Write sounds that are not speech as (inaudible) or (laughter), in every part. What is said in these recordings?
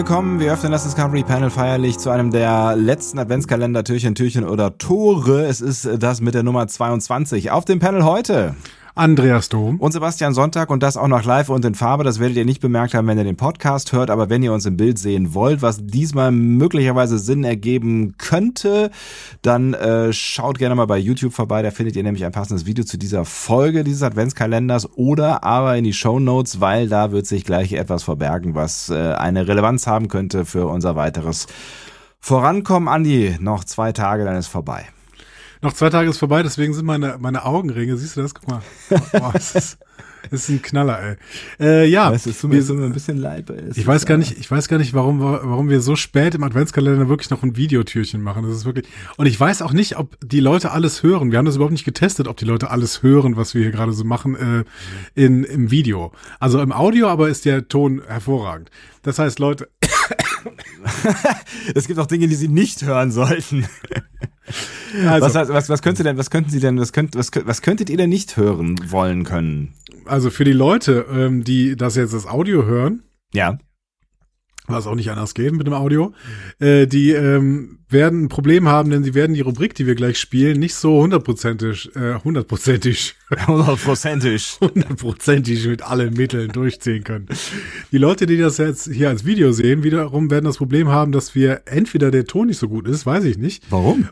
Willkommen. Wir öffnen das Discovery Panel feierlich zu einem der letzten Adventskalender Türchen, Türchen oder Tore. Es ist das mit der Nummer 22. Auf dem Panel heute Andreas Dom. und Sebastian Sonntag und das auch noch live und in Farbe. Das werdet ihr nicht bemerkt haben, wenn ihr den Podcast hört, aber wenn ihr uns im Bild sehen wollt, was diesmal möglicherweise Sinn ergeben könnte, dann äh, schaut gerne mal bei YouTube vorbei. Da findet ihr nämlich ein passendes Video zu dieser Folge dieses Adventskalenders oder aber in die Show Notes, weil da wird sich gleich etwas verbergen, was äh, eine Relevanz haben könnte für unser weiteres Vorankommen. Andi, noch zwei Tage, dann ist vorbei. Noch zwei Tage ist vorbei, deswegen sind meine, meine Augenringe, siehst du das? Guck mal. Boah, das, ist, das ist ein Knaller, ey. Äh, ja, Es ist so ein bisschen leid. Es ich weiß gar nicht, ich weiß gar nicht, warum, wir- warum wir so spät im Adventskalender wirklich noch ein Videotürchen machen. Das ist wirklich, und ich weiß auch nicht, ob die Leute alles hören. Wir haben das überhaupt nicht getestet, ob die Leute alles hören, was wir hier gerade so machen, äh, in, im Video. Also im Audio aber ist der Ton hervorragend. Das heißt, Leute, (laughs) Es gibt auch Dinge, die Sie nicht hören sollten. (laughs) also, was, was, was könnte denn, was könnten Sie denn, was könnt, was, was könntet ihr denn nicht hören wollen können? also für die Leute, ähm, die das jetzt das Audio hören, Ja. Was auch nicht anders geht mit dem Audio, äh, die ähm, werden ein Problem haben, denn sie werden die Rubrik, die wir gleich spielen, nicht so hundertprozentig, äh, hundertprozentig, Hundertprozentig. (laughs) hundertprozentig mit allen Mitteln durchziehen können. Die Leute, die das jetzt hier als Video sehen, wiederum werden das Problem haben, dass wir entweder der Ton nicht so gut ist, weiß ich nicht. Warum?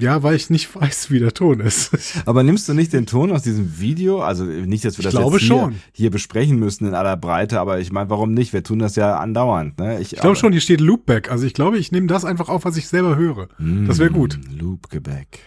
Ja, weil ich nicht weiß, wie der Ton ist. (laughs) Aber nimmst du nicht den Ton aus diesem Video? Also nicht, dass wir Ich das jetzt hier, hier besprechen müssen in aller Breite, aber ich meine, warum nicht? Wir tun das ja andauernd. Ne? Ich glaube schon, hier steht Loopback. Also ich glaube, ich nehme das einfach auf, was ich selber höre. Das wäre gut. Loopgebäck.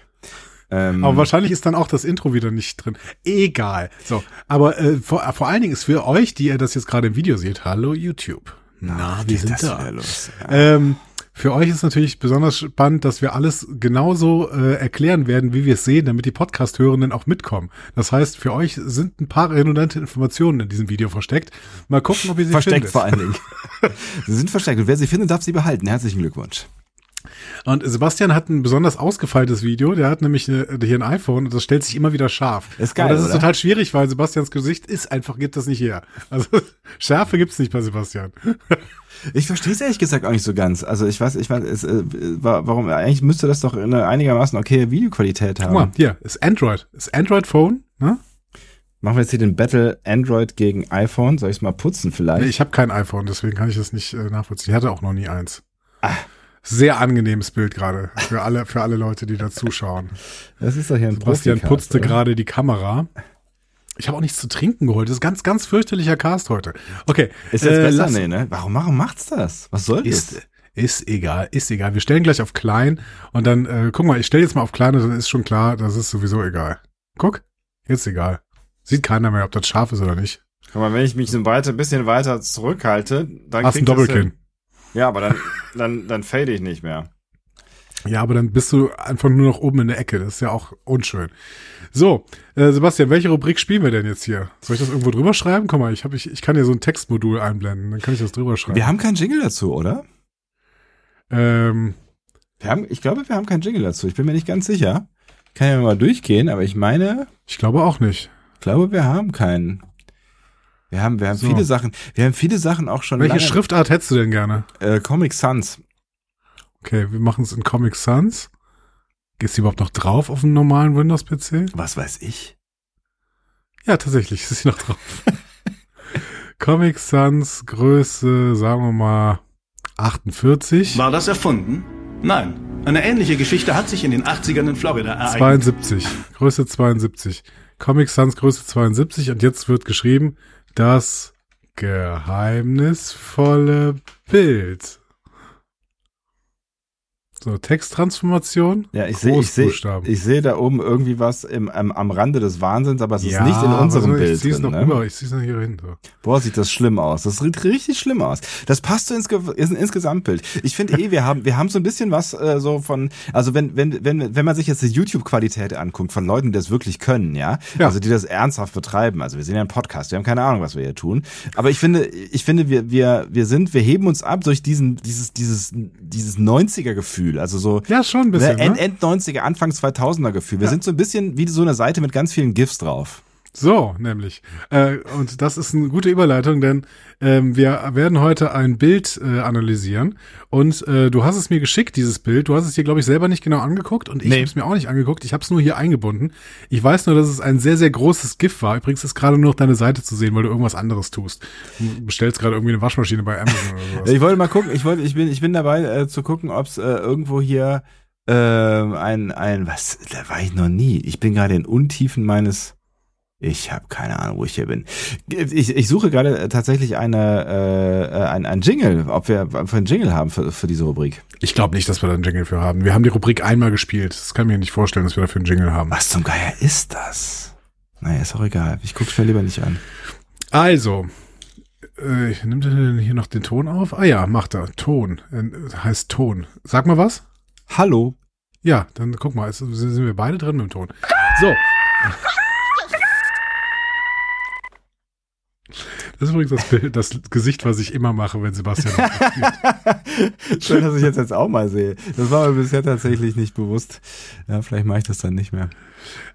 Ähm, Aber wahrscheinlich ist dann auch das Intro wieder nicht drin. Egal. So, aber äh, vor, vor allen Dingen ist für euch, die ihr das jetzt gerade im Video seht, hallo YouTube. Na, wir geht sind das da. Ja. Ähm, für euch ist natürlich besonders spannend, dass wir alles genauso äh, erklären werden, wie wir es sehen, damit die Podcast-Hörenden auch mitkommen. Das heißt, für euch sind ein paar redundante Informationen in diesem Video versteckt. Mal gucken, ob ihr sie Versteckt findet. vor allen Dingen. (laughs) sie sind versteckt und wer sie findet, darf sie behalten. Herzlichen Glückwunsch. Und Sebastian hat ein besonders ausgefeiltes Video. Der hat nämlich eine, hier ein iPhone und das stellt sich immer wieder scharf. Ist geil, Aber das ist oder? total schwierig, weil Sebastians Gesicht ist einfach, gibt das nicht her. Also (laughs) Schärfe gibt's nicht bei Sebastian. (laughs) Ich verstehe es ehrlich gesagt auch nicht so ganz. Also ich weiß, ich weiß, es, äh, wa- warum, eigentlich müsste das doch eine einigermaßen okay Videoqualität haben. Guck mal, hier, ist Android. Ist Android Phone, ne? Machen wir jetzt hier den Battle Android gegen iPhone. Soll ich es mal putzen vielleicht? Nee, ich habe kein iPhone, deswegen kann ich das nicht äh, nachvollziehen. Ich hatte auch noch nie eins. Ah. Sehr angenehmes Bild gerade für alle, für alle Leute, die da zuschauen. das ist doch hier ein Sebastian putzte oder? gerade die Kamera. Ich habe auch nichts zu trinken geholt. Das ist ganz, ganz fürchterlicher Cast heute. Okay. Ist jetzt äh, besser? lass- Nee, ne? Warum, warum macht's das? Was soll das? Ist, ist egal, ist egal. Wir stellen gleich auf klein und dann, äh, guck mal, ich stelle jetzt mal auf klein und dann ist schon klar, das ist sowieso egal. Guck, jetzt egal. Sieht keiner mehr, ob das scharf ist oder nicht. Guck mal, wenn ich mich so weiter, bisschen weiter zurückhalte, dann Hast ein Doppelkinn. hin. Ja, aber dann, dann, dann fade ich nicht mehr. Ja, aber dann bist du einfach nur noch oben in der Ecke. Das ist ja auch unschön. So, äh, Sebastian, welche Rubrik spielen wir denn jetzt hier? Soll ich das irgendwo drüber schreiben? Guck mal, ich, hab, ich, ich kann hier so ein Textmodul einblenden. Dann kann ich das drüber schreiben. Wir haben keinen Jingle dazu, oder? ähm, Wir haben, ich glaube, wir haben keinen Jingle dazu. Ich bin mir nicht ganz sicher. Kann ja mal durchgehen, aber ich meine, ich glaube auch nicht. ich glaube, wir haben keinen. Wir haben, wir haben So. viele Sachen, wir haben viele Sachen auch schon Welche lange, Schriftart hättest du denn gerne? äh, Comic Sans. Okay, wir machen es in Comic Sans. Ist die überhaupt noch drauf auf dem normalen Windows-PC? Was weiß ich? Ja, tatsächlich, (laughs) ist sie noch drauf. (laughs) Comic Sans, Größe, sagen wir mal 48. War das erfunden? Nein. Eine ähnliche Geschichte hat sich in den 80ern in Florida ereignet. 72. Größe 72. Comic Sans Größe 72 und jetzt wird geschrieben, das geheimnisvolle Bild. So, Texttransformation. Ja, ich sehe, ich sehe, Großbuchstaben. ich sehe da oben irgendwie was im, am, am Rande des Wahnsinns, aber es ist ja, nicht in unserem Bild Ich zieh's drin. noch ne? rüber, ich zieh's noch hier hin. So. Boah, sieht das schlimm aus. Das sieht richtig schlimm aus. Das passt so ins, Ge- ist ein Insgesamtbild. Ich finde eh, wir haben, wir haben so ein bisschen was äh, so von, also wenn, wenn, wenn, wenn man sich jetzt die YouTube-Qualität anguckt von Leuten, die das wirklich können, ja? Ja. also die das ernsthaft betreiben. Also wir sind ja ein Podcast, wir haben keine Ahnung, was wir hier tun. Aber ich finde, ich finde, wir, wir, wir sind, wir heben uns ab durch diesen, dieses, dieses, dieses 90er-Gefühl. Also so, Ja, schon ein bisschen. ne, End, ne? End 90er, Anfang 2000er Gefühl. Wir sind so ein bisschen wie so eine Seite mit ganz vielen GIFs drauf. So, nämlich. Äh, und das ist eine gute Überleitung, denn ähm, wir werden heute ein Bild äh, analysieren. Und äh, du hast es mir geschickt, dieses Bild. Du hast es dir, glaube ich, selber nicht genau angeguckt und ich Nee. habe es mir auch nicht angeguckt. Ich habe es nur hier eingebunden. Ich weiß nur, dass es ein sehr, sehr großes GIF war. Übrigens ist gerade nur noch deine Seite zu sehen, weil du irgendwas anderes tust. Du bestellst gerade irgendwie eine Waschmaschine bei Amazon oder sowas. (laughs) Ich wollte mal gucken, ich wollte, ich bin, ich bin dabei äh, zu gucken, ob es äh, irgendwo hier äh, ein, ein, was, da war ich noch nie. Ich bin gerade in Untiefen meines, ich habe keine Ahnung, wo ich hier bin. Ich, ich suche gerade äh, tatsächlich eine, äh, äh, ein, ein Jingle, ob wir, ob wir einen Jingle haben für, für diese Rubrik. Ich glaube nicht, dass wir da einen Jingle für haben. Wir haben die Rubrik einmal gespielt. Das kann ich mir nicht vorstellen, dass wir dafür einen Jingle haben. Was zum Geier ist das? Naja, ist auch egal. Ich guck's mir lieber nicht an. Also, äh, nimmt er denn hier noch den Ton auf? Ah ja, macht er. Ton. Äh, heißt Ton. Sag mal was. Hallo. Ja, dann guck mal, es- sind wir beide drin mit dem Ton. So. Das ist übrigens das, Bild, das Gesicht, was ich immer mache, wenn Sebastian. spielt. (laughs) Schön, dass ich jetzt jetzt auch mal sehe. Das war mir bisher tatsächlich nicht bewusst. Ja, vielleicht mache ich das dann nicht mehr.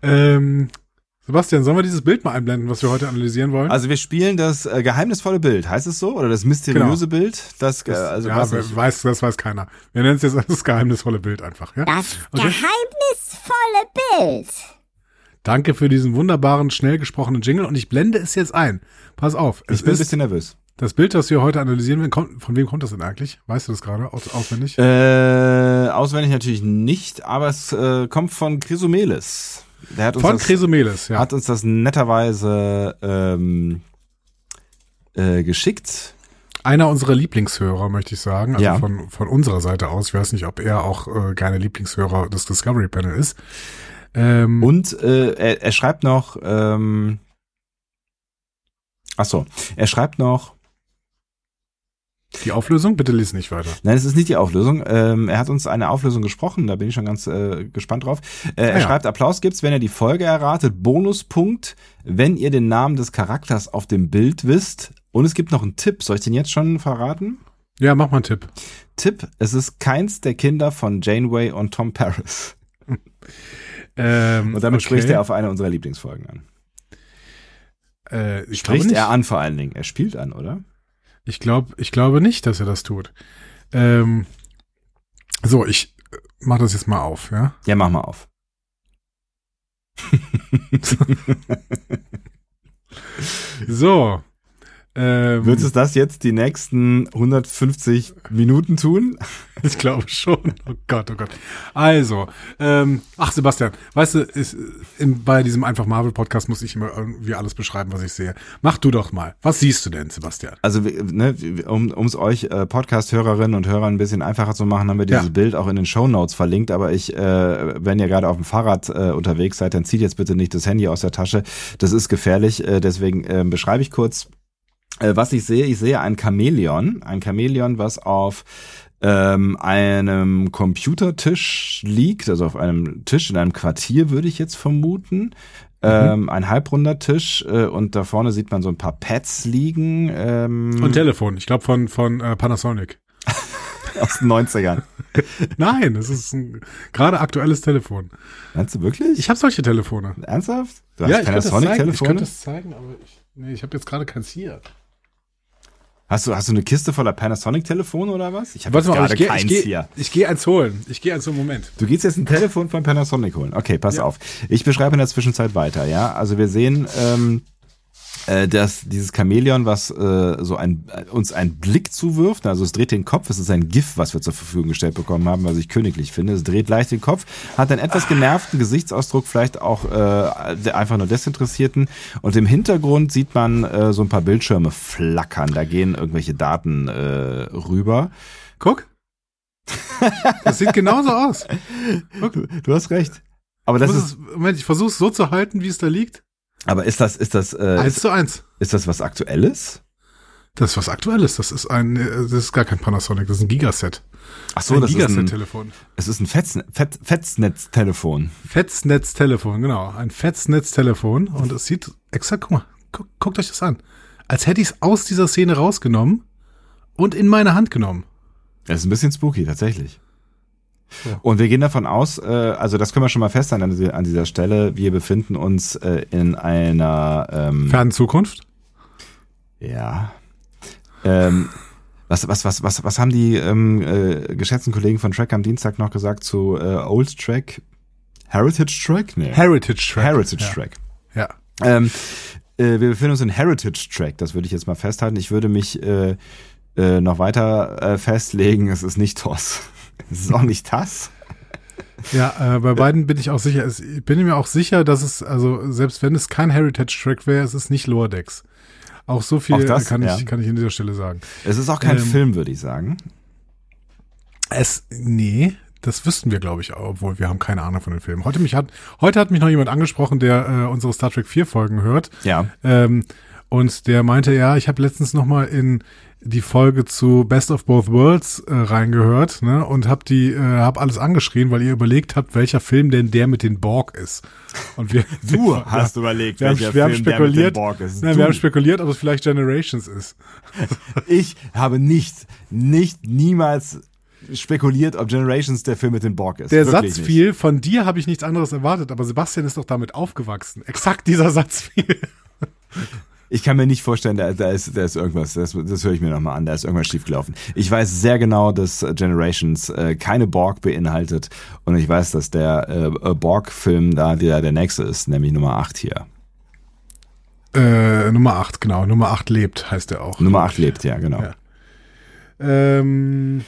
ähm, Sebastian, sollen wir dieses Bild mal einblenden, was wir heute analysieren wollen? Also wir spielen das äh, geheimnisvolle Bild, heißt es so? Oder das mysteriöse Bild? Das, äh, Das- also ja, weiß nicht. weiß, das weiß keiner. Wir nennen es jetzt (laughs) das geheimnisvolle Bild einfach. Ja? Das Okay. geheimnisvolle Bild. Danke für diesen wunderbaren, schnell gesprochenen Jingle und ich blende es jetzt ein. Pass auf, ich bin ein bisschen nervös. das Bild, das wir heute analysieren werden. Kommt, von wem kommt das denn eigentlich? Weißt du das gerade aus, auswendig? Äh, auswendig natürlich nicht, aber es äh, kommt von Chrysomelis. Der hat uns, Von das, Chrysomelis, ja. hat uns das netterweise ähm, äh, geschickt. Einer unserer Lieblingshörer, möchte ich sagen. Also Ja. von, von unserer Seite aus. Ich weiß nicht, ob er auch äh, gerne Lieblingshörer des Discovery Panel ist. Ähm, Und äh, er, er schreibt noch, ähm, ach so, er schreibt noch, die Auflösung? Bitte lies nicht weiter. Nein, es ist nicht die Auflösung. Ähm, er hat uns eine Auflösung gesprochen, da bin ich schon ganz äh, gespannt drauf. Äh, er Ah ja. schreibt, Applaus gibt's, wenn ihr die Folge erratet. Bonuspunkt, wenn ihr den Namen des Charakters auf dem Bild wisst. Und es gibt noch einen Tipp. Soll ich den jetzt schon verraten? Ja, mach mal einen Tipp. Tipp, es ist keins der Kinder von Janeway und Tom Paris. (laughs) Ähm, Und damit okay. spricht er auf eine unserer Lieblingsfolgen an. Äh, Spricht er an vor allen Dingen. Er spielt an, oder? Ich glaube, ich glaube nicht, dass er das tut. Ähm, so, ich äh, mach das jetzt mal auf, ja. Ja, mach mal auf. (laughs) So. Ähm, Würdest du das jetzt die nächsten 150 Minuten tun? (laughs) Ich glaube schon. Oh Gott, oh Gott. Also, ähm, ach Sebastian, weißt du, ist, in, bei diesem einfach Marvel Podcast muss ich immer irgendwie alles beschreiben, was ich sehe. Mach du doch mal. Was siehst du denn, Sebastian? Also, ne, um es euch äh, Podcast-Hörerinnen und Hörern ein bisschen einfacher zu machen, haben wir dieses Ja. Bild auch in den Show Notes verlinkt. Aber ich, äh, wenn ihr gerade auf dem Fahrrad äh, unterwegs seid, dann zieht jetzt bitte nicht das Handy aus der Tasche. Das ist gefährlich. Äh, deswegen äh, beschreibe ich kurz, was ich sehe. Ich sehe ein Chamäleon. Ein Chamäleon, was auf ähm, einem Computertisch liegt, also auf einem Tisch in einem Quartier, würde ich jetzt vermuten. Ähm, ein halbrunder Tisch äh, und da vorne sieht man so ein paar Pads liegen. Ähm, Und Telefon, ich glaube von, von äh, Panasonic. (laughs) aus den 90ern. (laughs) Nein, es ist ein gerade aktuelles Telefon. Meinst du wirklich? Ich habe solche Telefone. Ernsthaft? Du ja, hast ich könnte das zeigen. Ich Panasonic-Telefone? könnte das zeigen, aber ich, nee, ich habe jetzt gerade keins hier. Hast du, hast du eine Kiste voller Panasonic-Telefone oder was? Ich habe gerade ich gehe keins ich geh, hier. ich geh eins holen. Ich gehe eins holen, Moment. Du gehst jetzt ein Telefon von Panasonic holen. Okay, pass Ja. auf. Ich beschreibe in der Zwischenzeit weiter, ja. Also wir sehen, ähm, äh, dass dieses Chamäleon, was äh, so ein, uns einen Blick zuwirft, also es dreht den Kopf, es ist ein GIF, was wir zur Verfügung gestellt bekommen haben, was ich königlich finde. Es dreht leicht den Kopf, hat einen etwas genervten Gesichtsausdruck, vielleicht auch äh, einfach nur Desinteressierten. Und im Hintergrund sieht man äh, so ein paar Bildschirme flackern. Da gehen irgendwelche Daten äh, rüber. Guck. Das sieht genauso aus. Du, du hast recht. Aber das ist, es, Moment, ich versuche es so zu halten, wie es da liegt. Aber ist das, ist das, äh, Eins ist, zu eins. ist das was Aktuelles? Das ist was Aktuelles. Das ist ein, äh, das ist gar kein Panasonic, das ist ein Gigaset. Ach so, ein das ist ein, Gigaset-Telefon. es ist ein Fetz, Fetz, Fetznetztelefon. Festnetztelefon, genau. Ein Festnetztelefon. Und es sieht exakt, guck mal, guck, guckt euch das an. Als hätte ich es aus dieser Szene rausgenommen und in meine Hand genommen. Das ist ein bisschen spooky, tatsächlich. Ja. Und wir gehen davon aus, äh, also das können wir schon mal festhalten an, dieser- an dieser Stelle, wir befinden uns äh, in einer, ähm, Fernen Zukunft. ja, ähm, was, was, was, was, was haben die ähm, äh, geschätzten Kollegen von Track am Dienstag noch gesagt zu äh, Old Track? Heritage Track? Nee. Heritage Track. Heritage ja. Track. Ja. Ähm, äh, wir befinden uns in Heritage Track, das würde ich jetzt mal festhalten. Ich würde mich äh, äh, noch weiter äh, festlegen, es ist nicht TOS. Es ist auch nicht TAS. Ja, äh, bei beiden bin ich auch sicher. Es, ich bin mir auch sicher, dass es, also selbst wenn es kein Heritage Track wäre, es ist nicht Lordex. Auch so viel Auch das, kann, ja. ich, kann ich an dieser Stelle sagen. Es ist auch kein Ähm, Film, würde ich sagen. Es, nee, das wüssten wir, glaube ich, obwohl wir haben keine Ahnung von den Filmen. Heute, mich hat, heute hat mich noch jemand angesprochen, der äh, unsere Star Trek 4 Folgen hört. Ja. Ähm, und der meinte, ja, ich habe letztens noch mal in die Folge zu Best of Both Worlds äh, reingehört ne, und habe die, äh, hab alles angeschrien, weil ihr überlegt habt, welcher Film denn der mit den Borg ist. Und wir, (laughs) Du ja, (laughs) hast überlegt, wir haben, welcher wir haben Film der mit spekuliert, Borg ist. Nein, wir haben spekuliert, ob es vielleicht Generations ist. (laughs) Ich habe nicht, nicht, niemals spekuliert, ob Generations der Film mit dem Borg ist. Der Wirklich Satz nicht. fiel, von dir habe ich nichts anderes erwartet, aber Sebastian ist doch damit aufgewachsen. Exakt dieser Satz fiel. Ich kann mir nicht vorstellen, da, da, ist, da ist irgendwas, das, das höre ich mir nochmal an, da ist irgendwas schiefgelaufen. Ich weiß sehr genau, dass äh, Generations äh, keine Borg beinhaltet und ich weiß, dass der äh, Borg-Film da der, der nächste ist, nämlich Nummer 8 hier. Äh, Nummer 8, genau. Nummer 8 lebt, heißt er auch. Nummer 8 lebt, ja, genau. Ja. Ähm,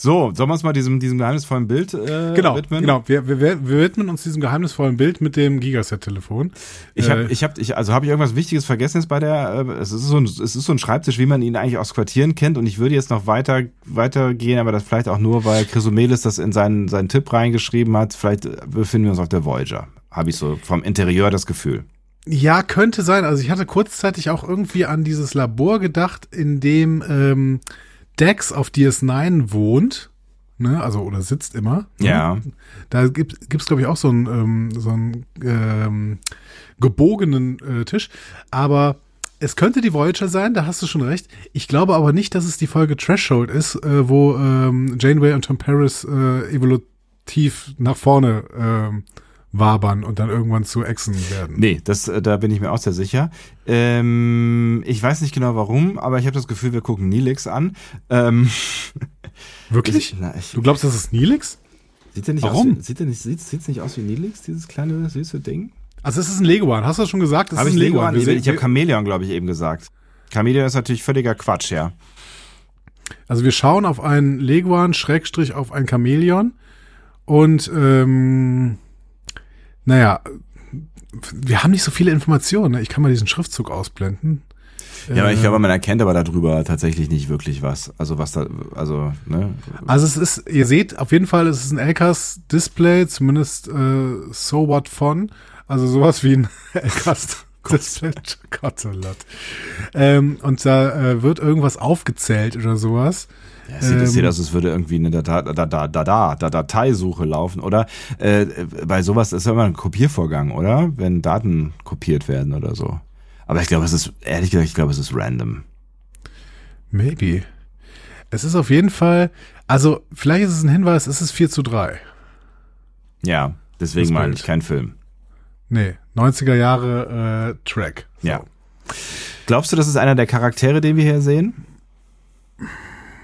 So, sollen wir uns mal diesem, diesem geheimnisvollen Bild äh, genau, widmen? genau. Wir, wir, wir widmen uns diesem geheimnisvollen Bild mit dem Gigaset-Telefon. Ich habe, Äh, ich habe, ich, also habe ich irgendwas Wichtiges vergessen jetzt bei der. Äh, es ist so ein, es ist so ein Schreibtisch, wie man ihn eigentlich aus Quartieren kennt. Und ich würde jetzt noch weiter, weitergehen, aber das vielleicht auch nur, weil Chrysomelis das in seinen, seinen Tipp reingeschrieben hat. Vielleicht äh, befinden wir uns auf der Voyager. Habe ich so vom Interieur das Gefühl. Ja, könnte sein. Also ich hatte kurzzeitig auch irgendwie an dieses Labor gedacht, in dem ähm, Dex auf DS9 wohnt. Ne, also oder sitzt immer. Ne? Ja. Da gibt gibt's glaube ich auch so einen ähm, so einen ähm, gebogenen äh, Tisch, aber es könnte die Voyager sein, da hast du schon recht. Ich glaube aber nicht, dass es die Folge Threshold ist, äh, wo ähm, Janeway und Tom Paris äh, evolutiv nach vorne ähm, wabern und dann irgendwann zu Echsen werden. Nee, das, äh, da bin ich mir auch sehr sicher. Ähm, ich weiß nicht genau warum, aber ich habe das Gefühl, wir gucken Nilix an. Ähm, (laughs) Wirklich? Ich, na, ich, Du glaubst, das ist Nilix? sieht der nicht Warum? Aus wie, sieht der nicht, sieht, sieht's nicht aus wie Nilix, dieses kleine süße Ding? Also es ist ein Leguan. Hast du das schon gesagt? Das Habe ist ich ein Leguan? Wir Ich, ich habe Chamäleon, glaube ich, eben gesagt. Chamäleon ist natürlich völliger Quatsch, ja. Also wir schauen auf einen Leguan, Schrägstrich auf ein Chamäleon und ähm, naja, wir haben nicht so viele Informationen. Ne? Ich kann mal diesen Schriftzug ausblenden. Ja, aber ich Äh, glaube, man erkennt aber darüber tatsächlich nicht wirklich was. Also was da, also, ne? Also es ist, ihr seht auf jeden Fall, es ist ein LKs Display, zumindest äh, so what von. Also sowas wie ein (laughs) LKs Display. Gott oh Gott. Ähm, und da äh, wird irgendwas aufgezählt oder sowas. Ja, es sieht, Ähm, aus, als würde irgendwie eine Data, da, da, da, da, da, Dateisuche laufen, oder? Äh, bei sowas ist ja immer ein Kopiervorgang, oder? Wenn Daten kopiert werden oder so. Aber ich glaube, es ist, ehrlich gesagt, ich glaube, es ist random. Maybe. Es ist auf jeden Fall, also vielleicht ist es ein Hinweis, es ist 4 zu 3. Ja, deswegen meine ich kein Film. Nee, 90er Jahre äh, Track. So. Ja. Glaubst du, das ist einer der Charaktere, den wir hier sehen?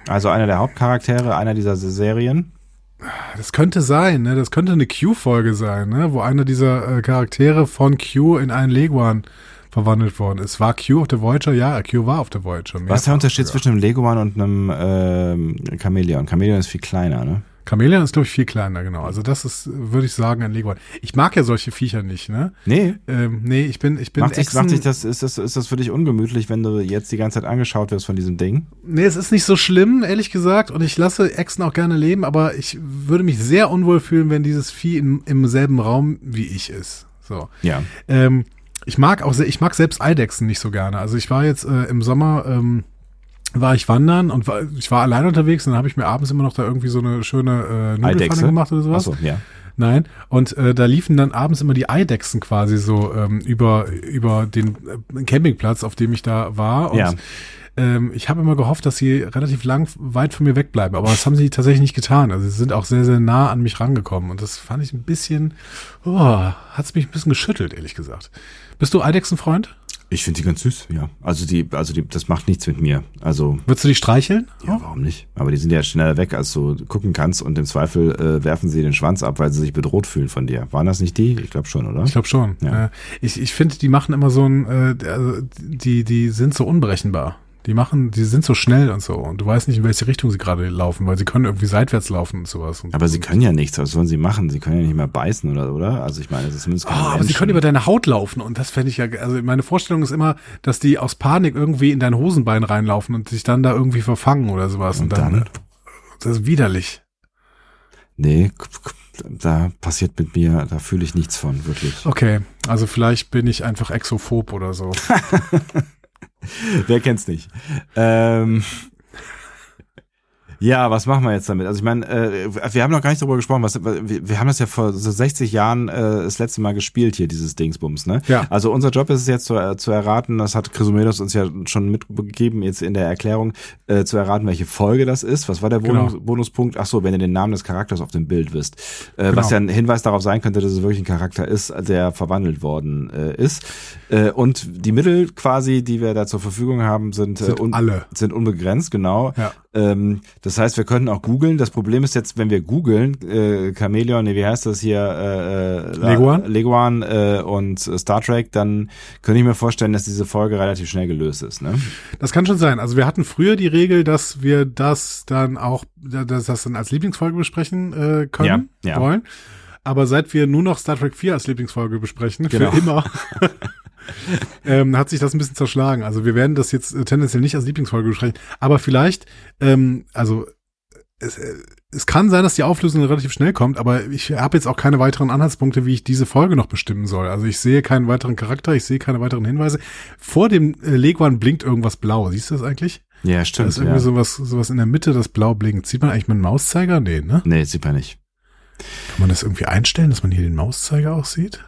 Also einer der Hauptcharaktere einer dieser Serien? Das könnte sein, ne? Das könnte eine Q-Folge sein, ne? Wo einer dieser äh, Charaktere von Q in einen Leguan verwandelt worden ist. War Q auf der Voyager? Ja, Q war auf der Voyager. Was ist der Unterschied zwischen einem Leguan und einem ähm, Chamäleon? Chamäleon ist viel kleiner, ne? Chamäleon ist, glaube ich, viel kleiner, genau. Also das ist, würde ich sagen, ein Leguan. Ich mag ja solche Viecher nicht, ne? Nee. Ähm, nee, ich bin, ich bin Macht dich, Echsen- macht dich das, ist, das, ist das für dich ungemütlich, wenn du jetzt die ganze Zeit angeschaut wirst von diesem Ding? Nee, es ist nicht so schlimm, ehrlich gesagt. Und ich lasse Echsen auch gerne leben, aber ich würde mich sehr unwohl fühlen, wenn dieses Vieh im, im selben Raum wie ich ist. So. Ja. Ähm, ich mag auch ich mag selbst Eidechsen nicht so gerne. Also ich war jetzt äh, im Sommer, ähm, war ich wandern und war, ich war allein unterwegs und dann habe ich mir abends immer noch da irgendwie so eine schöne äh, Nudelpfanne gemacht oder sowas. Achso, ja. Nein. Und äh, da liefen dann abends immer die Eidechsen quasi so ähm, über, über den äh, Campingplatz, auf dem ich da war. Und Ja. ähm, ich habe immer gehofft, dass sie relativ lang weit von mir wegbleiben. Aber das haben sie tatsächlich nicht getan. Also sie sind auch sehr, sehr nah an mich rangekommen. Und das fand ich ein bisschen, oh, hat es mich ein bisschen geschüttelt, ehrlich gesagt. Bist du Eidechsenfreund? Ich finde die ganz süß, ja. Also die, also die, das macht nichts mit mir. Also, Würdest du die streicheln? ja, warum nicht? Aber die sind ja schneller weg, als du gucken kannst und im Zweifel äh, werfen sie den Schwanz ab, weil sie sich bedroht fühlen von dir. Waren das nicht die? Ich glaube schon, oder? Ich glaube schon. Ja. Äh, ich ich finde, die machen immer so ein, äh, also die, die sind so unberechenbar. Die machen, die sind so schnell und so. Und du weißt nicht, in welche Richtung sie gerade laufen, weil sie können irgendwie seitwärts laufen und sowas. Und, Aber sie können ja nichts. Was sollen sie machen? Sie können ja nicht mehr beißen, oder? oder? Also ich meine, das ist zumindest Oh, aber sie Menschen. können über deine Haut laufen und das fände ich ja, also meine Vorstellung ist immer, dass die aus Panik irgendwie in dein Hosenbein reinlaufen und sich dann da irgendwie verfangen oder sowas. Und dann? Das ist widerlich. Nee, da passiert mit mir, da fühle ich nichts von, wirklich. Okay, also vielleicht bin ich einfach exophob oder so. (laughs) Wer kennt's nicht? Ähm, ja, was machen wir jetzt damit? Also ich meine, äh, wir haben noch gar nicht darüber gesprochen, was wir, wir haben das ja vor so 60 Jahren äh, das letzte Mal gespielt hier, dieses Dingsbums, ne? Ja. Also unser Job ist es jetzt zu, äh, zu erraten, das hat Chrysomedos uns ja schon mitgegeben, jetzt in der Erklärung, äh, zu erraten, welche Folge das ist. Was war der Bonus, Genau. Bonuspunkt? Ach so, wenn ihr den Namen des Charakters auf dem Bild wisst. Äh, Genau. Was ja ein Hinweis darauf sein könnte, dass es wirklich ein Charakter ist, der verwandelt worden äh, ist. Äh, und die Mittel quasi, die wir da zur Verfügung haben, sind, Sind äh, un alle. sind unbegrenzt, genau. Ja. Ähm, das heißt, wir können auch googeln. Das Problem ist jetzt, wenn wir googeln, äh, Chameleon, nee, wie heißt das hier? Äh, äh, Leguan? Leguan äh, und Star Trek, dann könnte ich mir vorstellen, dass diese Folge relativ schnell gelöst ist. Ne? Das kann schon sein. Also wir hatten früher die Regel, dass wir das dann auch, dass das dann als Lieblingsfolge besprechen äh, können, Ja, ja. wollen. Aber seit wir nur noch Star Trek 4 als Lieblingsfolge besprechen, Genau. für immer, (laughs) (laughs) ähm, hat sich das ein bisschen zerschlagen. Also wir werden das jetzt äh, tendenziell nicht als Lieblingsfolge besprechen. Aber vielleicht, ähm, also es, äh, es kann sein, dass die Auflösung relativ schnell kommt, aber ich habe jetzt auch keine weiteren Anhaltspunkte, wie ich diese Folge noch bestimmen soll. Also ich sehe keinen weiteren Charakter, ich sehe keine weiteren Hinweise. Vor dem äh, Leguan blinkt irgendwas blau. Siehst du das eigentlich? Ja, Da stimmt. ist irgendwie Ja. sowas, sowas in der Mitte, das blau blinkt. Sieht man eigentlich mit dem Mauszeiger? Nee, ne? Nee, sieht man nicht. Kann man das irgendwie einstellen, dass man hier den Mauszeiger auch sieht?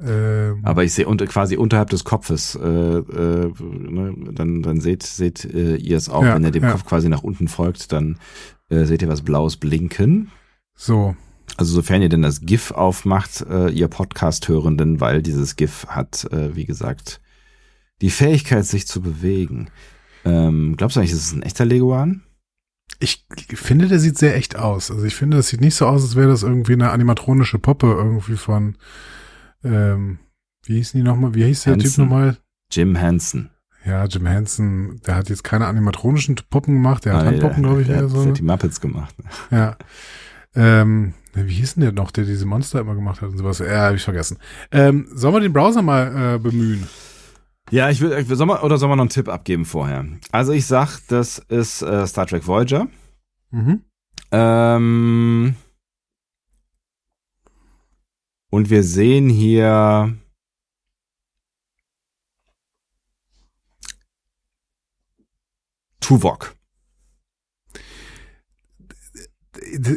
Ähm, Aber ich sehe unter, quasi unterhalb des Kopfes, äh, äh, ne, dann, dann seht, seht äh, ihr es auch, Ja, wenn ihr dem ja. Kopf quasi nach unten folgt, dann äh, seht ihr was Blaues blinken. so, Also sofern ihr denn das GIF aufmacht, äh, ihr Podcast-Hörenden, weil dieses GIF hat, äh, wie gesagt, die Fähigkeit, sich zu bewegen. Ähm, glaubst du eigentlich, ist es ein echter Leguan? ich finde, der sieht sehr echt aus. Also ich finde, das sieht nicht so aus, als wäre das irgendwie eine animatronische Puppe irgendwie von, ähm, wie hieß die nochmal? Wie hieß der Typ Henson. nochmal? Jim Henson. Ja, Jim Henson, der hat jetzt keine animatronischen Puppen gemacht, der hat Ah, Handpuppen, glaube ich, der, eher hat- so. der hat die Muppets gemacht. (laughs) Ja. Ähm, wie hieß denn der noch, der diese Monster immer gemacht hat und sowas? Ja, habe ich vergessen. Ähm, sollen wir den Browser mal äh, bemühen? Ja, ich will, ich will soll man, oder soll man noch einen Tipp abgeben vorher? Also ich sag, das ist äh, Star Trek Voyager. Mhm. Ähm, und wir sehen hier Tuvok.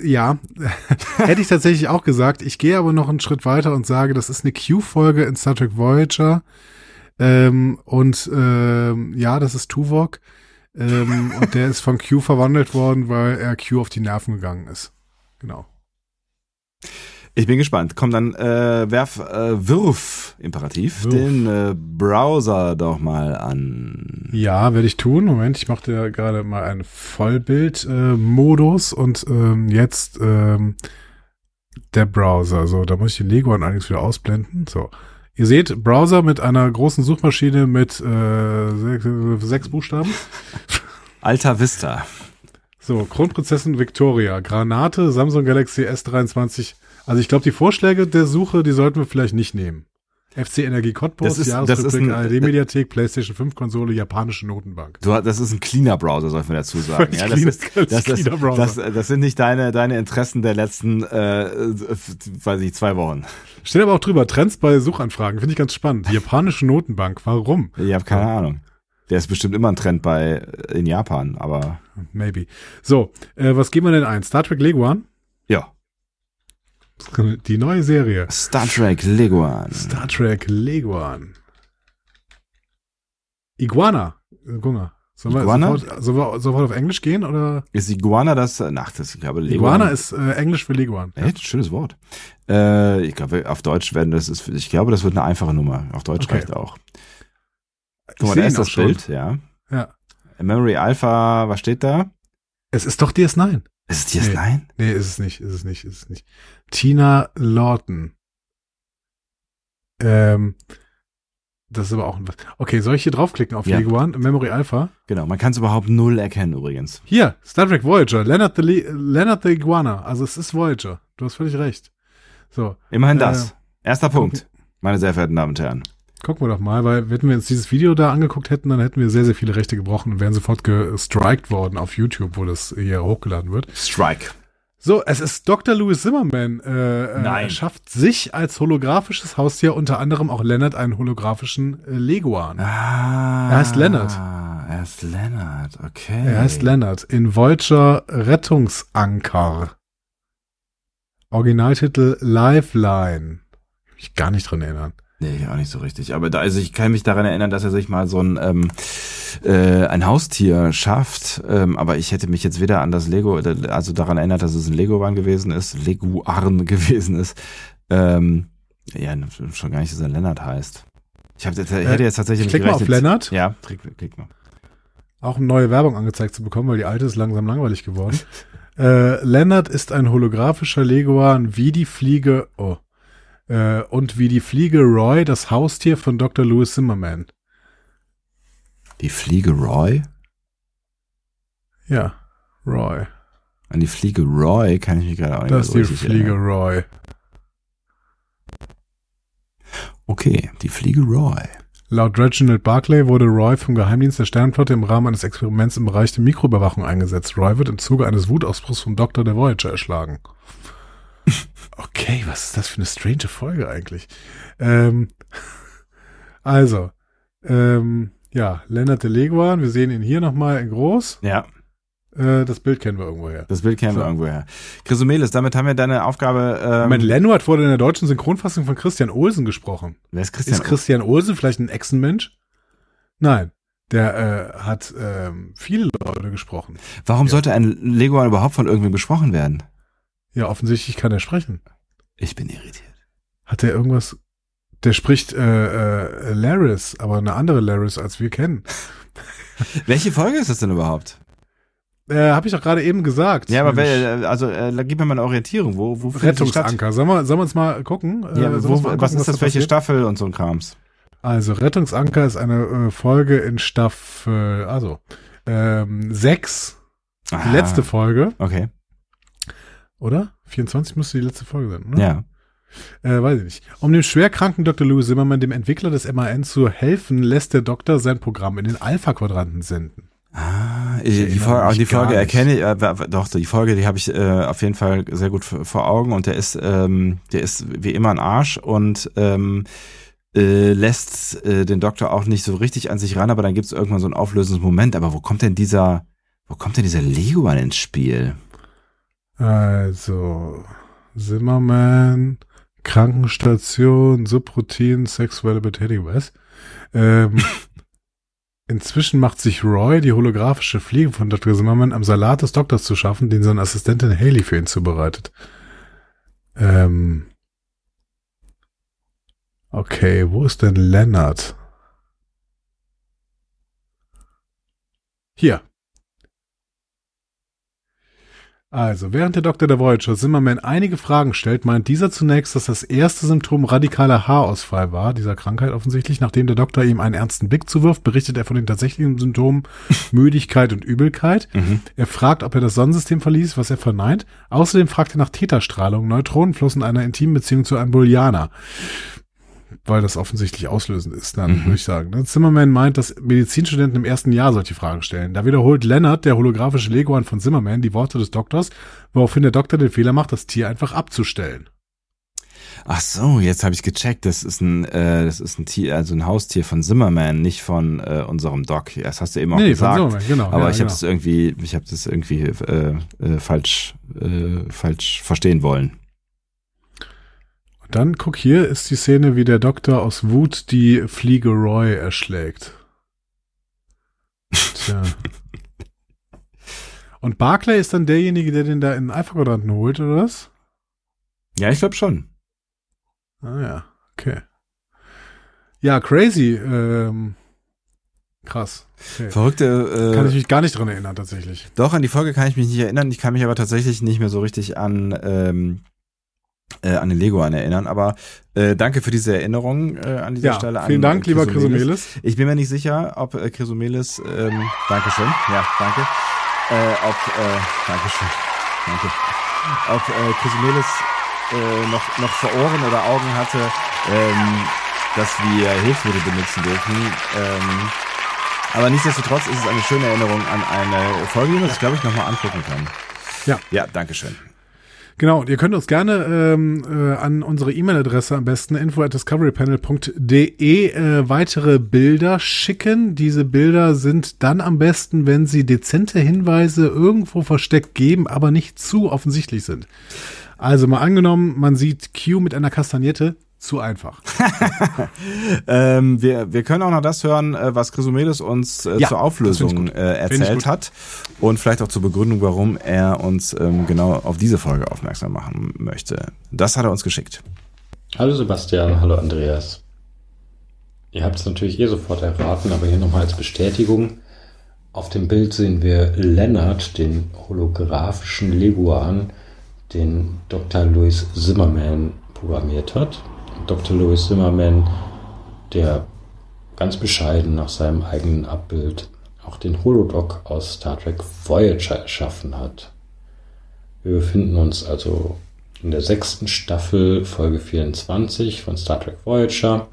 Ja, (laughs) hätte ich tatsächlich auch gesagt. Ich gehe aber noch einen Schritt weiter und sage, das ist eine Q-Folge in Star Trek Voyager. Ähm, und ähm, ja, das ist Tuvok. Ähm, und der ist von Q verwandelt worden, weil er Q auf die Nerven gegangen ist. Genau. Ich bin gespannt. Komm, dann äh, werf, äh, wirf, Imperativ, Wirf. den äh, Browser doch mal an. Ja, werde ich tun. Moment, ich mache dir gerade mal einen Vollbild-Modus und ähm, jetzt ähm, der Browser. So, da muss ich den Leguan allerdings wieder ausblenden. So. Ihr seht, Browser mit einer großen Suchmaschine mit äh, sechs, sechs Buchstaben. (laughs) Alta Vista. So, Kronprinzessin Victoria, Granate, Samsung Galaxy S23. Also ich glaube, die Vorschläge der Suche, die sollten wir vielleicht nicht nehmen. FC Energie Cottbus, Das ist- das Jahresrückblick, ist ein- ARD-Mediathek, PlayStation 5 Konsole, japanische Notenbank. Du, das ist ein cleaner Browser, soll man dazu sagen. Ja, clean, das, ganz ist, das, das, das, das sind nicht deine, deine Interessen der letzten, äh, weiß ich, zwei Wochen. Steht aber auch drüber, Trends bei Suchanfragen, finde ich ganz spannend. Japanische Notenbank, warum? Ich habe keine Ahnung. Der ist bestimmt immer ein Trend bei in Japan, aber Maybe. So, äh, was geben wir denn ein? Star Trek Leguan? ja. Die neue Serie. Star Trek Leguan. Star Trek Leguan. Iguana. Guck mal. Sollen wir, Iguana? Sofort, sollen, wir sofort auf Englisch gehen oder? Ist Iguana das? Ach, das ich glaube Leguan. Iguana ist äh, Englisch für Leguan. Echt? Schönes Wort. Äh, ich glaube, auf Deutsch werden das ist, ich glaube, das wird eine einfache Nummer. Auf Deutsch Okay. reicht auch. Guck mal, da ist das schon. Bild, ja. Ja. Memory Alpha, was steht da? Es ist doch DS9. Ist es DS9? Nee. Nee, ist es nicht, ist es nicht, ist es nicht. Tina Lawton. Ähm, das ist aber auch ein was. Okay, soll ich hier draufklicken auf Ja. Leguan, Memory Alpha? Genau, man kann es überhaupt null erkennen übrigens. Hier, Star Trek Voyager, Leonard the, Le Leonard the Iguana. Also es ist Voyager. Du hast völlig recht. So, Immerhin Äh, das. Erster Punkt, meine sehr verehrten Damen und Herren. gucken wir doch mal, weil wenn wir uns dieses Video da angeguckt hätten, dann hätten wir sehr, sehr viele Rechte gebrochen und wären sofort gestrikt worden auf YouTube, wo das hier hochgeladen wird. Strike. So, es ist Dr. Louis Zimmerman. Äh, äh, Nein. Er schafft sich als holographisches Haustier unter anderem auch Leonard einen holographischen äh, Leguan. Ah, Er heißt Leonard. Er heißt Leonard, okay. Er heißt Leonard in Voyager Rettungsanker. Originaltitel Lifeline. Kann mich gar nicht dran erinnern. Nee, auch nicht so richtig. Aber da, also ich kann mich daran erinnern, dass er sich mal so ein, ähm, äh, ein Haustier schafft. Ähm, aber ich hätte mich jetzt weder an das Lego, also daran erinnert, dass es ein Leguan gewesen ist, Leguarn gewesen ist. Ähm, ja, schon gar nicht, dass er Lennart heißt. Ich, hab, ich hätte jetzt tatsächlich ich klick mal auf Lennart. Ja, klick, klick mal. Auch eine neue Werbung angezeigt zu bekommen, weil die alte ist langsam langweilig geworden. (laughs) äh, Leonard ist ein holographischer Leguan wie die Fliege, oh, äh, und wie die Fliege Roy, das Haustier von Dr. Louis Zimmerman. Die Fliege Roy? Ja, Roy. An die Fliege Roy kann ich mich gerade auch nicht Das ist die Fliege erinnern. Roy. Okay, die Fliege Roy. Laut Reginald Barclay wurde Roy vom Geheimdienst der Sternflotte im Rahmen eines Experiments im Bereich der Mikroüberwachung eingesetzt. Roy wird im Zuge eines Wutausbruchs vom Doktor der Voyager erschlagen. (laughs) Okay, was ist das für eine strange Folge eigentlich? Ähm, (laughs) also, ähm, ja, Leonard de Leguan, wir sehen ihn hier nochmal in groß. Ja, Äh, das Bild kennen wir irgendwoher. das Bild kennen wir So. irgendwoher. Chrysomelis, damit haben wir deine Aufgabe. Ähm, Moment, Leonard wurde in der deutschen Synchronfassung von Christian Olsen gesprochen. wer ist Christian? Ist Christian Olsen vielleicht ein Echsenmensch? Nein. Der äh, hat ähm, viele Leute gesprochen. Warum Ja. sollte ein Leguan überhaupt von irgendwem gesprochen werden? Ja, offensichtlich kann er sprechen. Ich bin irritiert. Hat er irgendwas? Der spricht äh, äh, Laris, aber eine andere Laris, als wir kennen. (laughs) Welche Folge ist das denn überhaupt? Äh, Habe ich doch gerade eben gesagt. Ja, aber wel, äh, also äh, gib mir mal eine Orientierung. Wo, wo? Rettungsanker. Sollen wir, sollen wir uns mal gucken? Äh, Ja, wo, mal was angucken, ist das? da Welche? Staffel und so ein Krams? Also, Rettungsanker ist eine äh, Folge in Staffel, also, ähm, sechs, die letzte Folge, Okay, oder? 24 müsste die letzte Folge sein, oder? ja. Äh, weiß ich nicht. Um dem schwerkranken Dr. Louis Zimmermann, dem Entwickler des MAN, zu helfen, lässt der Doktor sein Programm in den Alpha-Quadranten senden. Ah, die, erinnere Folge, die Folge erkenne ich, äh, doch, die Folge, die habe ich äh, auf jeden Fall sehr gut vor Augen und der ist, ähm, der ist wie immer ein Arsch und ähm, äh, lässt äh, den Doktor auch nicht so richtig an sich ran, aber dann gibt es irgendwann so ein auflösendes Moment. Aber wo kommt denn dieser, wo kommt denn dieser Leguan ins Spiel? Also, Zimmerman, Krankenstation, Subroutine, sexuelle Betätigung, was? Ähm, (laughs) inzwischen macht sich Roy, die holographische Fliege von Dr. Zimmerman, am Salat des Doktors zu schaffen, den seine Assistentin Haley für ihn zubereitet. Ähm, okay, wo ist denn Leonard? Hier. Also, während der Doktor der Voyager Zimmerman einige Fragen stellt, meint dieser zunächst, dass das erste Symptom radikaler Haarausfall war, dieser Krankheit offensichtlich. Nachdem der Doktor ihm einen ernsten Blick zuwirft, berichtet er von den tatsächlichen Symptomen (laughs) Müdigkeit und Übelkeit. Er fragt, ob er das Sonnensystem verließ, was er verneint. Außerdem fragt er nach Täterstrahlung, Neutronenfluss und einer intimen Beziehung zu einem Bullianer weil das offensichtlich auslösend ist, dann würde ich sagen. Ne? Zimmerman meint, dass Medizinstudenten im ersten Jahr solche Fragen stellen. Da wiederholt Leonard, der holographische Leguan von Zimmerman, die Worte des Doktors, woraufhin der Doktor den Fehler macht, das Tier einfach abzustellen. Ach so, jetzt habe ich gecheckt. Das ist ein, äh, das ist ein Tier, also ein Haustier von Zimmerman, nicht von äh, unserem Doc. Das hast du eben auch Nee, von gesagt. Zimmerman, genau, Aber ja, ich habe genau. das irgendwie, ich habe das irgendwie äh, äh, falsch, äh, falsch verstehen wollen. Dann guck hier ist die Szene, wie der Doktor aus Wut die Fliege Roy erschlägt. Tja. (laughs) Und Barclay ist dann derjenige, der den da in den Alpha-Quadranten holt, oder was? Ja, ich glaube schon. Ah ja, okay. Ja, crazy. Ähm, krass. Okay. Verrückte. Äh, Kann ich mich gar nicht dran erinnern, tatsächlich. Doch, an die Folge kann ich mich nicht erinnern. Ich kann mich aber tatsächlich nicht mehr so richtig an, ähm, äh, an den Lego an erinnern. Aber äh, danke für diese Erinnerung äh, an dieser Ja, Stelle. an, vielen Dank, äh, lieber Chrysomelis. Ich bin mir nicht sicher, ob äh, Chrysomelis, ähm, Dankeschön, ja, danke, äh, ob, äh, Dankeschön, danke, ob äh, Chrysomelis äh, noch, noch vor Ohren oder Augen hatte, ähm, dass wir Hilfsmittel benutzen dürfen. Ähm, aber nichtsdestotrotz ist es eine schöne Erinnerung an eine Folge, die man sich, glaube ich, nochmal angucken kann. Ja. Ja, Dankeschön. Genau, und ihr könnt uns gerne ähm, äh, an unsere E-Mail-Adresse am besten info at discoverypanel.de äh, weitere Bilder schicken. Diese Bilder sind dann am besten, wenn sie dezente Hinweise irgendwo versteckt geben, aber nicht zu offensichtlich sind. Also mal angenommen, man sieht Q mit einer Kastagnette, zu einfach. (laughs) Ähm, wir, wir können auch noch das hören, äh, was Chrysomedes uns äh, Ja, zur Auflösung äh, erzählt hat und vielleicht auch zur Begründung, warum er uns ähm, genau auf diese Folge aufmerksam machen möchte. Das hat er uns geschickt. Hallo Sebastian, hallo Andreas. Ihr habt es natürlich eh sofort erraten, aber hier nochmal als Bestätigung. Auf dem Bild sehen wir Leonard, den holographischen Leguan, den Dr. Louis Zimmerman programmiert hat. Dr. Louis Zimmerman, der ganz bescheiden nach seinem eigenen Abbild auch den Holodoc aus Star Trek Voyager erschaffen hat. Wir befinden uns also in der sechsten Staffel, Folge 24 von Star Trek Voyager.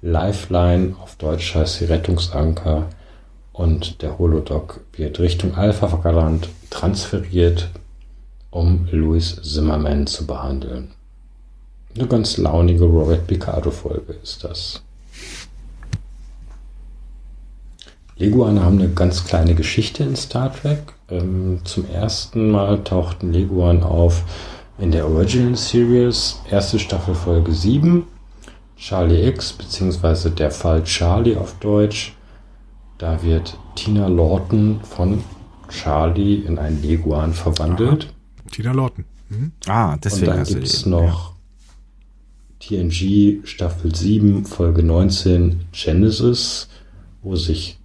Lifeline, auf Deutsch heißt sie Rettungsanker. Und der Holodoc wird Richtung Alpha-Quadrant transferiert, um Louis Zimmerman zu behandeln. Eine ganz launige Robert Picardo-Folge ist das. Leguane haben eine ganz kleine Geschichte in Star Trek. Ähm, zum ersten Mal tauchten Leguan auf in der Original Series, erste Staffel Folge 7, Charlie X, beziehungsweise der Fall Charlie auf Deutsch. Da wird Tina Lawton von Charlie in einen Leguan verwandelt. Tina Lawton. Mhm. Ah, Und deswegen dann hast du gibt es noch TNG Staffel 7, Folge 19 Genesis, wo sich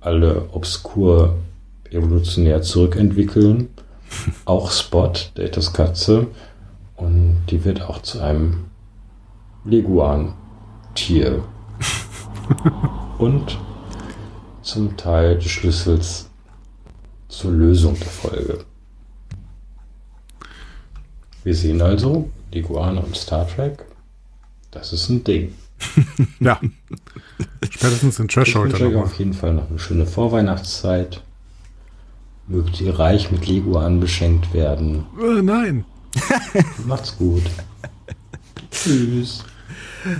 alle obskur evolutionär zurückentwickeln. (laughs) auch Spot, Datas Katze. Und die wird auch zu einem Leguan-Tier. (laughs) Und zum Teil des Schlüssels zur Lösung der Folge. Wir sehen also, Leguane und Star Trek, das ist ein Ding. (laughs) Ja. Spätestens in Trash Ich wünsche heute euch noch. auf jeden Fall noch eine schöne Vorweihnachtszeit. Mögt ihr reich mit Leguan beschenkt werden. Äh, nein. Macht's gut. (laughs) Tschüss.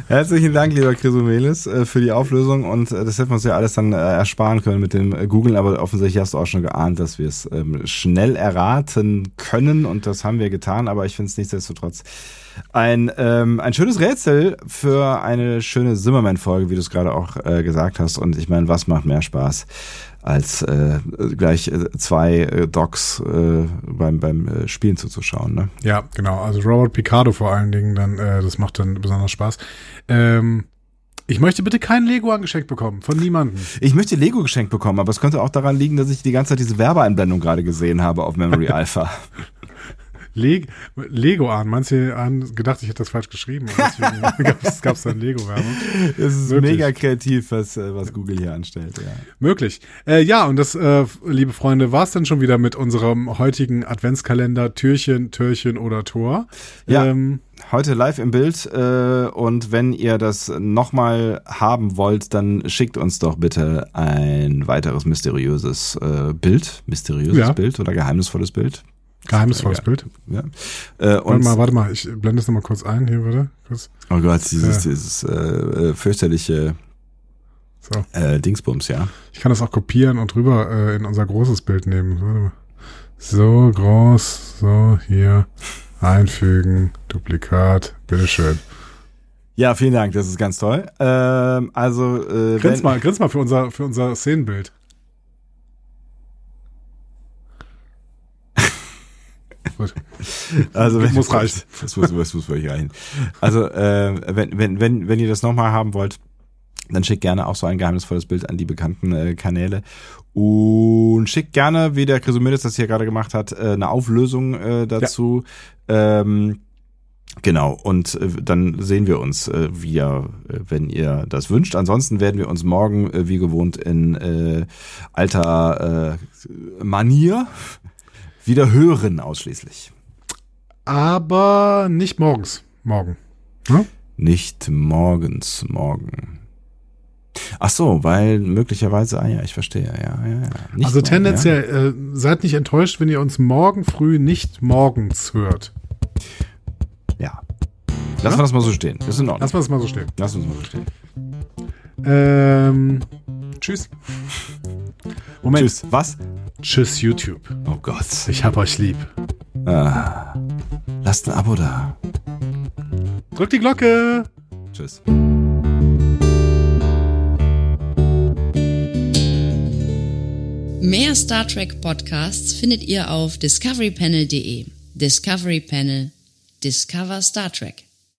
Herzlichen Dank, lieber Chrysomelis, äh, für die Auflösung. Und äh, das hätten wir uns ja alles dann äh, ersparen können mit dem Googlen, aber offensichtlich hast du auch schon geahnt, dass wir es ähm, schnell erraten können. Und das haben wir getan, aber ich finde es nichtsdestotrotz ein, ähm, ein schönes Rätsel für eine schöne Zimmerman-Folge, wie du es gerade auch äh, gesagt hast. Und ich meine, was macht mehr Spaß als äh, gleich äh, zwei äh, Docs äh, beim, beim äh, Spielen zuzuschauen, ne? Ja, genau. Also Robert Picardo vor allen Dingen, dann, äh, das macht dann besonders Spaß. Ähm, ich möchte bitte kein Lego angeschenkt bekommen, von niemandem. Ich möchte Lego geschenkt bekommen, aber es könnte auch daran liegen, dass ich die ganze Zeit diese Werbeeinblendung gerade gesehen habe auf Memory (laughs) Alpha. Le Lego an. Manche haben gedacht, ich hätte das falsch geschrieben. Deswegen (laughs) gab es dann Lego-Werbung. Es ist Wirklich. mega kreativ, was, äh, was Google hier anstellt. Ja. Möglich. Äh, ja, und das, äh, liebe Freunde, war es dann schon wieder mit unserem heutigen Adventskalender Türchen, Türchen oder Tor. Ja. Ähm, Heute live im Bild äh, und wenn ihr das nochmal haben wollt, dann schickt uns doch bitte ein weiteres mysteriöses äh, Bild, mysteriöses Ja. Bild oder geheimnisvolles Bild. Geheimnisvolles. Bild. Ja. Äh, Warte mal, warte mal, ich blende es nochmal kurz ein hier, warte. Kurz. oh Gott, dieses, Ja. dieses äh, äh, fürchterliche So. äh, Dingsbums, ja. Ich kann das auch kopieren und rüber äh, in unser großes Bild nehmen. Warte mal. So groß, so hier einfügen, Duplikat, bitteschön. Ja, vielen Dank, das ist ganz toll. Ähm, also, äh, Grins mal, grins mal für unser, für unser Szenenbild. Gut. Also wenn, Muss reichen. Das muss, das muss wirklich reichen. Also äh, wenn, wenn, wenn, wenn ihr das nochmal haben wollt, dann schickt gerne auch so ein geheimnisvolles Bild an die bekannten äh, Kanäle. Und schickt gerne, wie der Chrysomedes das hier gerade gemacht hat, äh, eine Auflösung äh, dazu. Ähm, genau, und äh, dann sehen wir uns äh, wieder, äh, wenn ihr das wünscht. Ansonsten werden wir uns morgen, äh, wie gewohnt, in äh, alter äh, Manier wieder hören ausschließlich. Aber nicht morgens. Morgen. Ne? Nicht morgens, morgen. Ach so, weil möglicherweise, ah ja, ich verstehe, ja, ja, ja. Nicht also morgen, tendenziell, äh, seid nicht enttäuscht, wenn ihr uns morgen früh nicht morgens hört. Ja. ja. Lassen wir das mal so stehen. Das ist in Ordnung. Lass mal das mal so stehen. Lass uns mal so stehen. Ähm, tschüss. Moment. Tschüss. Was? Tschüss, YouTube. Oh Gott. Ich hab euch lieb. Ah. Lasst ein Abo da. Drückt die Glocke. Tschüss. Mehr Star Trek Podcasts findet ihr auf discoverypanel.de. Discovery Panel. Discover Star Trek.